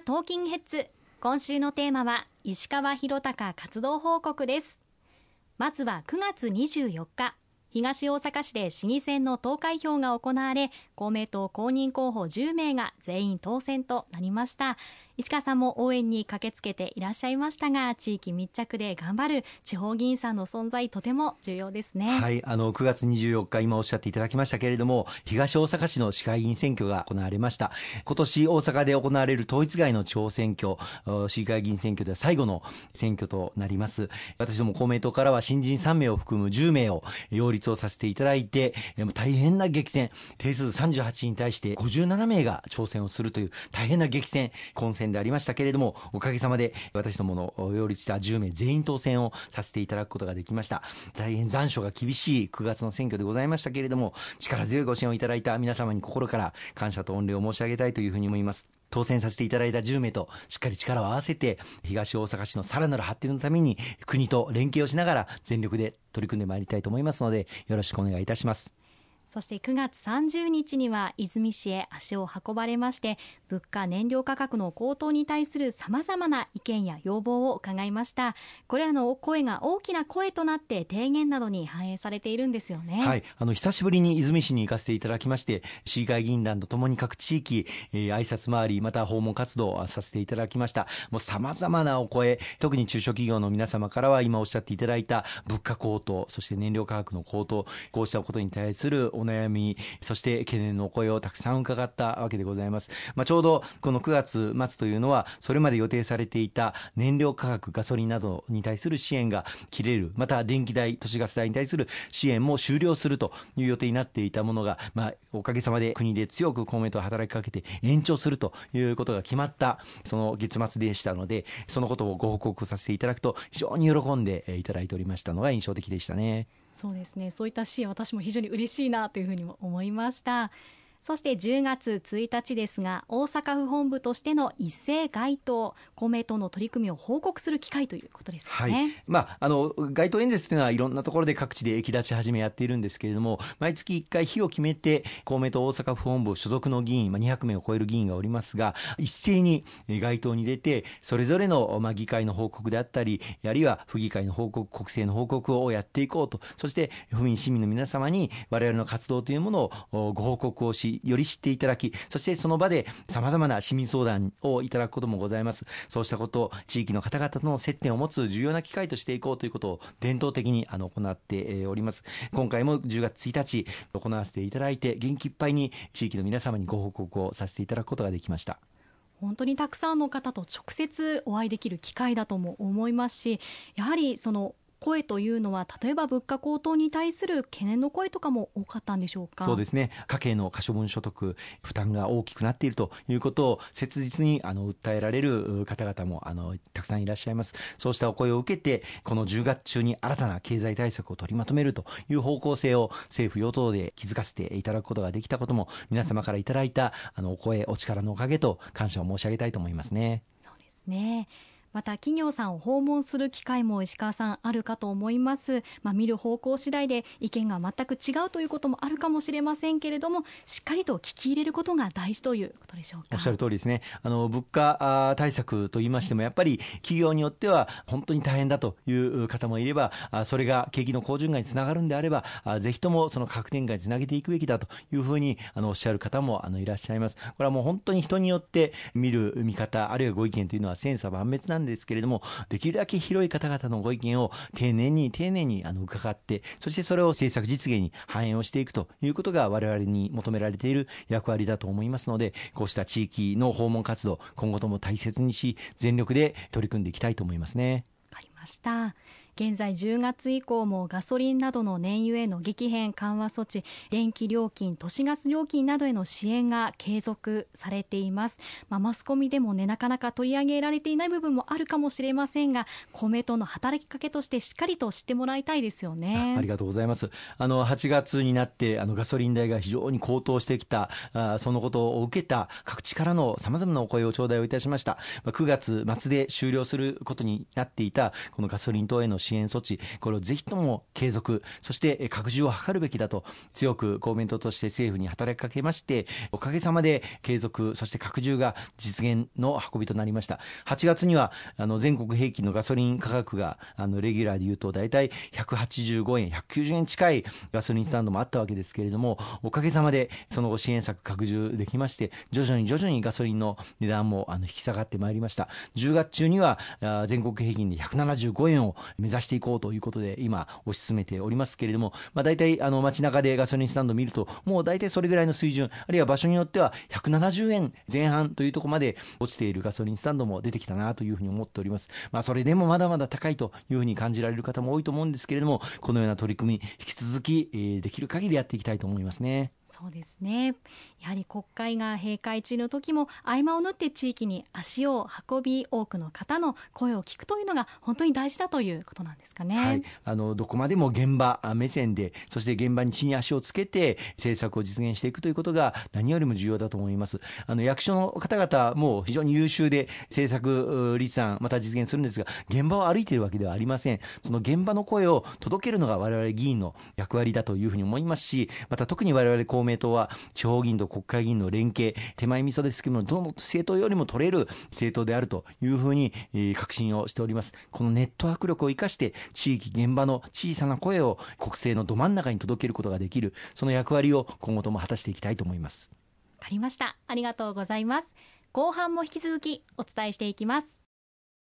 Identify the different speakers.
Speaker 1: はトーキンヘッズ今週のテーマは石川博隆活動報告です。まずは9月24日。東大阪市で市議選の投開票が行われ公明党公認候補10名が全員当選となりました。市川さんも応援に駆けつけていらっしゃいましたが地域密着で頑張る地方議員さんの存在とても重要ですね。
Speaker 2: はいあの9月24日今おっしゃっていただきましたけれども東大阪市の市会議員選挙が行われました。今年大阪で行われる統一外の地方選挙市議会議員選挙では最後の選挙となります。私ども公明党からは新人3名を含む10名を擁立をさせていただいて大変な激戦。定数38に対して57名が挑戦をするという大変な激戦。混戦でありましたけれどもおかげさまで私どもの擁立した10名全員当選をさせていただくことができました。大変残暑が厳しい9月の選挙でございましたけれども力強いご支援をいただいた皆様に心から感謝と御礼を申し上げたいというふうに思います。当選させていただいた10名としっかり力を合わせて東大阪市のさらなる発展のために国と連携をしながら全力で取り組んでまいりたいと思いますのでよろしくお願いいたします。
Speaker 1: そして9月30日には泉市へ足を運ばれまして物価燃料価格の高騰に対するさまざまな意見や要望を伺いました。これらの声が大きな声となって提言などに反映されているんですよね。
Speaker 2: はい。あの久しぶりに泉市に行かせていただきまして市議会議員団とともに各地域、えー、挨拶回りまた訪問活動をさせていただきました。もうさまざまなお声特に中小企業の皆様からは今おっしゃっていただいた物価高騰そして燃料価格の高騰こうしたことに対するお悩みそして懸念のお声をたくさん伺ったわけでございます、まあ、ちょうどこの9月末というのはそれまで予定されていた燃料価格ガソリンなどに対する支援が切れるまた電気代都市ガス代に対する支援も終了するという予定になっていたものが、まあ、おかげさまで国で強く公明党は働きかけて延長するということが決まったその月末でしたのでそのことをご報告させていただくと非常に喜んでいただいておりましたのが印象的でしたね。
Speaker 1: そうですね。そういった支援私も非常に嬉しいなというふうにも思いました。そして10月1日ですが大阪府本部としての一斉街頭公明党の取り組みを報告する機会ということですね、はい。
Speaker 2: まあ、あの街頭演説というのはいろんなところで各地で駅立ち始めやっているんですけれども毎月1回日を決めて公明党大阪府本部所属の議員、まあ、200名を超える議員がおりますが一斉に街頭に出てそれぞれの、まあ、議会の報告であったりあるいは府議会の報告国政の報告をやっていこうと。そして府民市民の皆様に我々の活動というものをご報告をししより知っていただきそしてその場でさまざまな市民相談をいただくこともございます。そうしたことを地域の方々との接点を持つ重要な機会としていこうということを伝統的にあの行っております。今回も10月1日行わせていただいて元気いっぱいに地域の皆様にご報告をさせていただくことができました。
Speaker 1: 本当にたくさんの方と直接お会いできる機会だとも思いますしやはりその声というのは例えば物価高騰に対する懸念の声とかも多かったんでしょうか？
Speaker 2: そうですね。家計の可処分所得負担が大きくなっているということを切実にあの訴えられる方々もあのたくさんいらっしゃいます。そうしたお声を受けてこの10月中に新たな経済対策を取りまとめるという方向性を政府与党で気づかせていただくことができたことも皆様からいただいたあのお声お力のおかげと感謝を申し上げたいと思いますね。
Speaker 1: そうですねまた企業さんを訪問する機会も石川さんあるかと思います、まあ、見る方向次第で意見が全く違うということもあるかもしれませんけれどもしっかりと聞き入れることが大事ということでしょうか。
Speaker 2: おっしゃる通りですね。あの物価対策といいましてもやっぱり企業によっては本当に大変だという方もいればそれが景気の好循環につながるんであればぜひともその価格転嫁につなげていくべきだというふうにあのおっしゃる方もあのいらっしゃいます。これはもう本当に人によって見る見方あるいはご意見というのは千差万別なんんですけれどもできるだけ広い方々のご意見を丁寧に丁寧にあの伺ってそしてそれを政策実現に反映をしていくということが我々に求められている役割だと思いますのでこうした地域の訪問活動今後とも大切にし全力で取り組んでいきたいと思いますね。
Speaker 1: わかりました現在10月以降もガソリンなどの燃油への激変緩和措置電気料金都市ガス料金などへの支援が継続されています、まあ、マスコミでもねなかなか取り上げられていない部分もあるかもしれませんが公明党の働きかけとしてしっかりと知ってもらいたいですよね。
Speaker 2: ありがとうございます。あの8月になってあのガソリン代が非常に高騰してきたあそのことを受けた各地からのさまざまなお声を頂戴をいたしました、まあ、9月末で終了することになっていたこのガソリン等への支支援措置、これをぜひとも継続、そして拡充を図るべきだと強く公明党として政府に働きかけまして、おかげさまで継続、そして拡充が実現の運びとなりました。8月には、あの、全国平均のガソリン価格が、あの、レギュラーで言うと、大体185円、190円近いガソリンスタンドもあったわけですけれども、おかげさまで、その後支援策拡充できまして、徐々に徐々にガソリンの値段もあの引き下がってまいりました。10月中には、全国平均で175円を目指していこうということで、今、推し進めておりますけれども、まあ、大体、あの、街中でガソリンスタンドを見ると、もう大体それぐらいの水準、あるいは場所によっては170円前半というところまで落ちているガソリンスタンドも出てきたなというふうに思っております。まあ、それでもまだまだ高いというふうに感じられる方も多いと思うんですけれども、このような取り組み、引き続き、えー、できる限りやっていきたいと思いますね。
Speaker 1: そうですね。やはり国会が閉会中の時も合間を縫って地域に足を運び多くの方の声を聞くというのが本当に大事だということなんですかね、
Speaker 2: はい、あのどこまでも現場目線でそして現場に地に足をつけて政策を実現していくということが何よりも重要だと思います。あの役所の方々も非常に優秀で政策立案また実現するんですが現場を歩いているわけではありません。その現場の声を届けるのが我々議員の役割だというふうに思いますしまた特に我々公明党は地方議員と国会議員の連携、手前味噌ですけども、どの政党よりも取れる政党であるというふうに、確信をしております。このネットワーク力を生かして、地域現場の小さな声を国政のど真ん中に届けることができる、その役割を今後とも果たしていきたいと思います。
Speaker 1: わかりました。ありがとうございます。後半も引き続きお伝えしていきます。